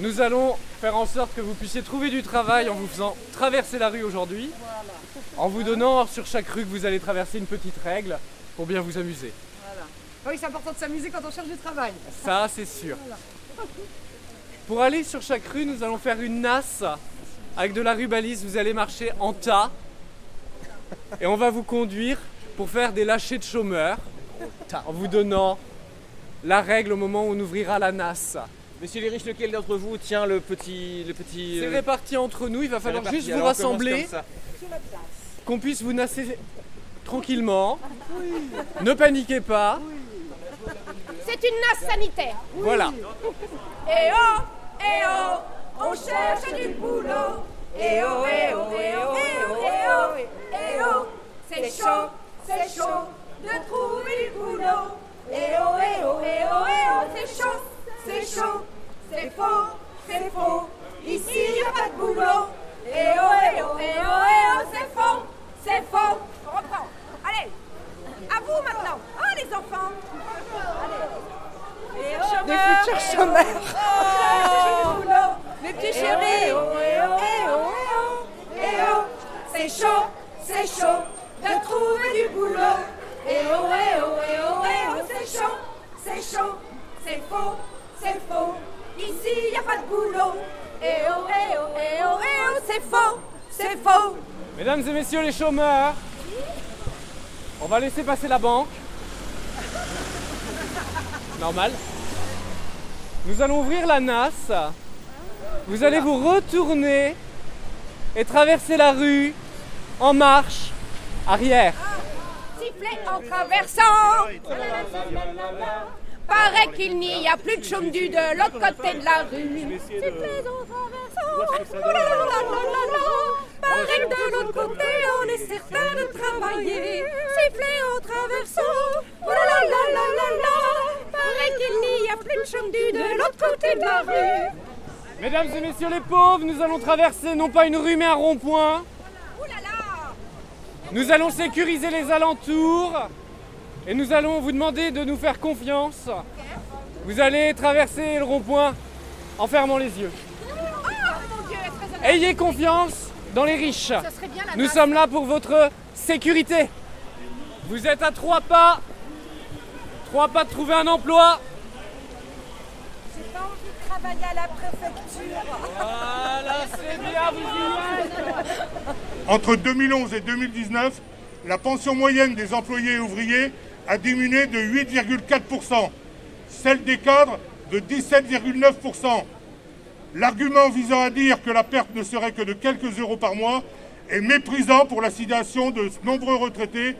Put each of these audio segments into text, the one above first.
Nous allons faire en sorte que vous puissiez trouver du travail en vous faisant traverser la rue aujourd'hui, en vous donnant sur chaque rue que vous allez traverser une petite règle pour bien vous amuser. Oui, c'est important de s'amuser quand on cherche du travail. Ça, c'est sûr. Pour aller sur chaque rue, nous allons faire une nasse avec de la rubalise. Vous allez marcher en tas et on va vous conduire pour faire des lâchers de chômeurs en vous donnant la règle au moment où on ouvrira la nasse. Monsieur les riches, lequel d'entre vous tient le petit. Le petit C'est euh, réparti entre nous, il va falloir réparti. juste vous Alors, rassembler, qu'on puisse vous nasser tranquillement. Ne paniquez pas. C'est une nasse sanitaire. Voilà. Eh oh, eh oh, on cherche du boulot. Eh oh, eh oh, eh oh, eh oh, eh oh, eh oh, c'est chaud, c'est chaud de trouver du boulot. Eh oh, eh oh, eh oh, eh oh, c'est chaud, c'est chaud, c'est faux, c'est faux. Ici, y a pas de boulot. Eh oh, eh oh, eh oh, eh oh, c'est faux, c'est faux. On reprend. Allez, à vous maintenant. Oh, les enfants. Allez. Des futurs chômeurs. Mes petits chéris, oh, eh oh, eh oh, eh oh, eh oh, c'est chaud, c'est chaud de trouver du boulot. Eh oh, eh oh, eh oh, eh oh, c'est chaud, c'est chaud, c'est faux, c'est faux. Ici, y a pas de boulot. Eh oh, eh oh, eh oh, eh oh, c'est faux, c'est faux. Mesdames et messieurs les chômeurs, on va laisser passer la banque. Normal. Nous allons ouvrir la nasse. Vous allez vous retourner et traverser la rue en marche arrière. Sifflet en traversant. Paraît qu'il n'y a plus de chaume du de l'autre côté de la rue. Sifflet en traversant. Oh là là là là là là. Paraît que de l'autre côté on est certain de travailler. Sifflet en traversant. Oh là là là là là là. Paraît qu'il n'y a plus de chaume du de l'autre côté de la rue. Mesdames et messieurs les pauvres, nous allons traverser non pas une rue mais un rond-point. Nous allons sécuriser les alentours et nous allons vous demander de nous faire confiance. Vous allez traverser le rond-point en fermant les yeux. Oh Ayez confiance dans les riches. Ça serait bien la Nous sommes là pour votre sécurité. Vous êtes à trois pas. Trois pas de trouver un emploi. J'ai pas envie de travailler à la préfecture. Voilà, c'est bien, vous y êtes. Entre 2011 et 2019, la pension moyenne des employés et ouvriers a diminué de 8,4%, celle des cadres de 17,9%. L'argument visant à dire que la perte ne serait que de quelques euros par mois est méprisant pour la situation de nombreux retraités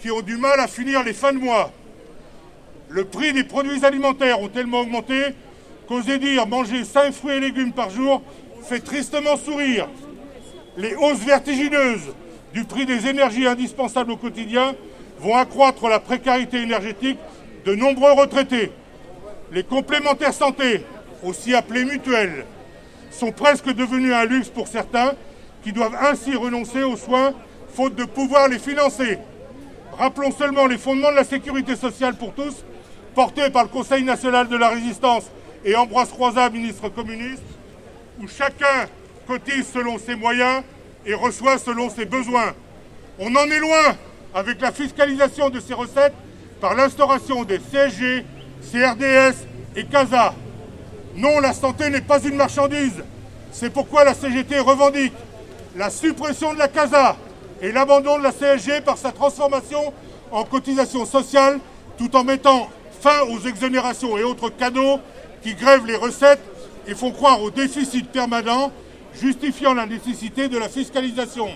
qui ont du mal à finir les fins de mois. Le prix des produits alimentaires ont tellement augmenté qu'oser dire manger 5 fruits et légumes par jour fait tristement sourire. Les hausses vertigineuses du prix des énergies indispensables au quotidien vont accroître la précarité énergétique de nombreux retraités. Les complémentaires santé, aussi appelés mutuelles, sont presque devenus un luxe pour certains qui doivent ainsi renoncer aux soins faute de pouvoir les financer. Rappelons seulement les fondements de la sécurité sociale pour tous, portés par le Conseil national de la résistance et Ambroise Croizat, ministre communiste, où chacun cotise selon ses moyens et reçoit selon ses besoins. On en est loin avec la fiscalisation de ces recettes par l'instauration des CSG, CRDS et CASA. Non, la santé n'est pas une marchandise. C'est pourquoi la CGT revendique la suppression de la CASA et l'abandon de la CSG par sa transformation en cotisation sociale tout en mettant fin aux exonérations et autres cadeaux qui grèvent les recettes et font croire au déficit permanent, justifiant la nécessité de la fiscalisation.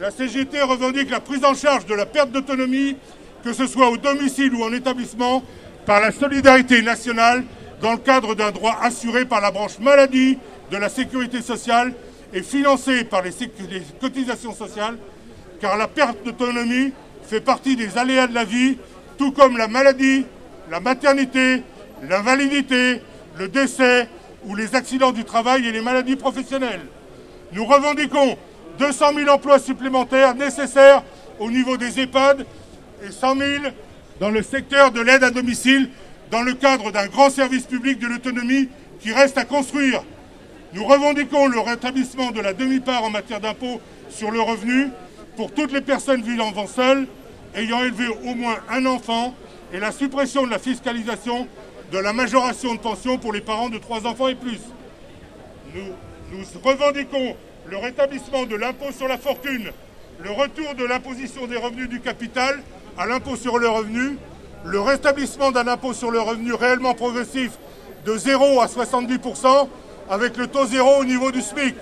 La CGT revendique la prise en charge de la perte d'autonomie, que ce soit au domicile ou en établissement, par la solidarité nationale dans le cadre d'un droit assuré par la branche maladie de la sécurité sociale et financé par les, cotisations sociales, car la perte d'autonomie fait partie des aléas de la vie, tout comme la maladie, la maternité, l'invalidité, le décès ou les accidents du travail et les maladies professionnelles. Nous revendiquons 200 000 emplois supplémentaires nécessaires au niveau des EHPAD et 100 000 dans le secteur de l'aide à domicile dans le cadre d'un grand service public de l'autonomie qui reste à construire. Nous revendiquons le rétablissement de la demi-part en matière d'impôt sur le revenu pour toutes les personnes vivant seules, ayant élevé au moins un enfant, et la suppression de la fiscalisation de la majoration de pension pour les parents de trois enfants et plus. Nous, nous revendiquons le rétablissement de l'impôt sur la fortune, le retour de l'imposition des revenus du capital à l'impôt sur le revenu, le rétablissement d'un impôt sur le revenu réellement progressif de 0 à 70% avec le taux zéro au niveau du SMIC,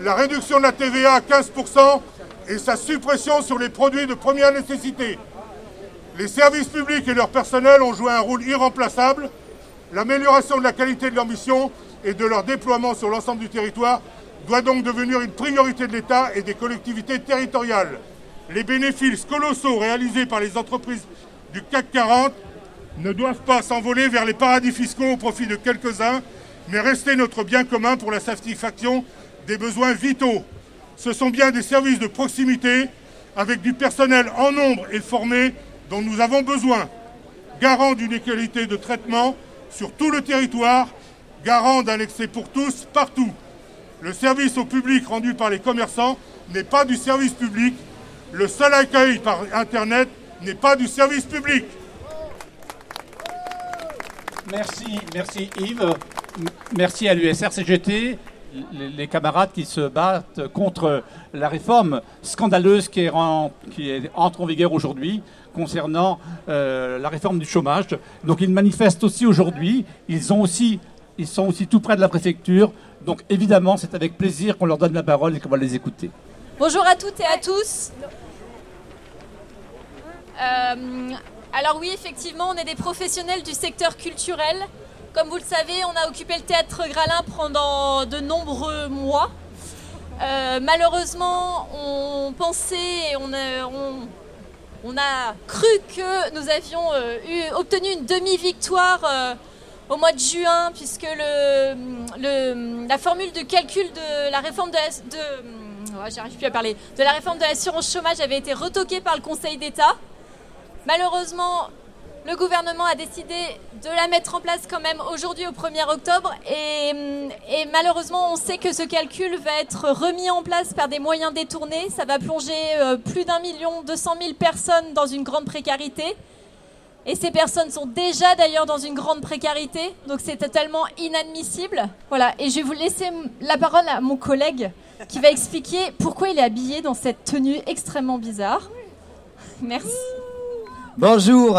la réduction de la TVA à 15% et sa suppression sur les produits de première nécessité. Les services publics et leur personnel ont joué un rôle irremplaçable. L'amélioration de la qualité de leur mission et de leur déploiement sur l'ensemble du territoire doit donc devenir une priorité de l'État et des collectivités territoriales. Les bénéfices colossaux réalisés par les entreprises du CAC 40 ne doivent pas s'envoler vers les paradis fiscaux au profit de quelques-uns, mais rester notre bien commun pour la satisfaction des besoins vitaux. Ce sont bien des services de proximité avec du personnel en nombre et formé dont nous avons besoin, garant d'une égalité de traitement sur tout le territoire, garant d'un accès pour tous partout. Le service au public rendu par les commerçants n'est pas du service public. Le seul accueil par Internet n'est pas du service public. Merci, merci Yves. Merci à l'USR-CGT, les camarades qui se battent contre la réforme scandaleuse qui, est entre en vigueur aujourd'hui concernant euh, la réforme du chômage. Donc ils manifestent aussi aujourd'hui. Ils, ont aussi, ils sont aussi tout près de la préfecture. Donc évidemment, c'est avec plaisir qu'on leur donne la parole et qu'on va les écouter. Bonjour à toutes et à tous. Euh, alors oui, effectivement, on est des professionnels du secteur culturel. Comme vous le savez, on a occupé le théâtre Gralin pendant de nombreux mois. Euh, malheureusement, on pensait, on a, on, a, cru que nous avions euh, obtenu une demi-victoire au mois de juin, puisque la formule de calcul de la réforme de, de plus à parler, de la réforme de l'assurance chômage avait été retoquée par le Conseil d'État. Malheureusement, le gouvernement a décidé de la mettre en place quand même aujourd'hui au 1er octobre et, et, malheureusement on sait que ce calcul va être remis en place par des moyens détournés. Ça va plonger euh, plus d'un million deux cent mille personnes dans une grande précarité. Et ces personnes sont déjà d'ailleurs dans une grande précarité, donc c'est totalement inadmissible. Voilà, et je vais vous laisser la parole à mon collègue qui va expliquer pourquoi il est habillé dans cette tenue extrêmement bizarre. Merci. Bonjour.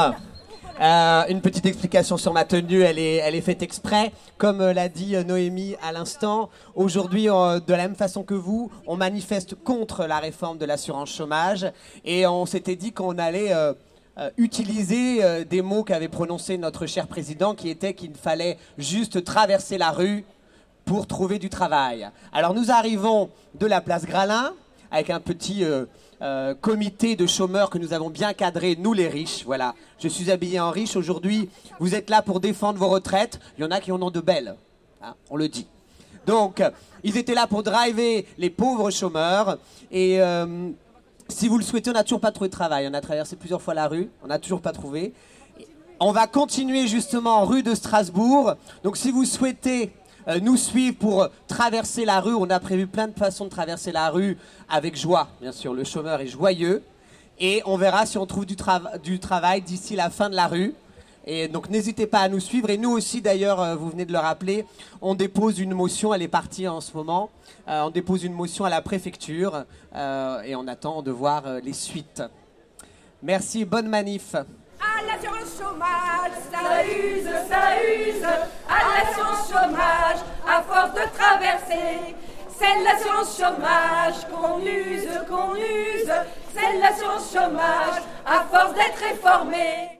Euh, une petite explication sur ma tenue, elle est, faite exprès. Comme euh, l'a dit euh, Noémie à l'instant, aujourd'hui, de la même façon que vous, on manifeste contre la réforme de l'assurance chômage et on s'était dit qu'on allait utiliser euh, des mots qu'avait prononcé notre cher président, qui était qu'il fallait juste traverser la rue pour trouver du travail. Alors nous arrivons de la place Gralin avec un petit euh, comité de chômeurs que nous avons bien cadré, nous les riches. Voilà, je suis habillé en riche aujourd'hui. Vous êtes là pour défendre vos retraites. Il y en a qui en ont de belles, hein, on le dit. Donc, ils étaient là pour driver les pauvres chômeurs et si vous le souhaitez, on n'a toujours pas trouvé de travail. On a traversé plusieurs fois la rue, on n'a toujours pas trouvé. On va continuer justement en rue de Strasbourg. Donc si vous souhaitez euh, nous suivre pour traverser la rue, on a prévu plein de façons de traverser la rue avec joie. Bien sûr, le chômeur est joyeux. Et on verra si on trouve du travail d'ici la fin de la rue. Et donc n'hésitez pas à nous suivre. Et nous aussi, d'ailleurs, euh, vous venez de le rappeler, on dépose une motion, elle est partie en ce moment. Euh, on dépose une motion à la préfecture euh, et on attend de voir les suites. Merci, bonne manif. À l'assurance chômage, ça use, ça use. À l'assurance chômage, à force de traverser. C'est l'assurance chômage qu'on use, qu'on use. C'est l'assurance chômage, à force d'être réformée.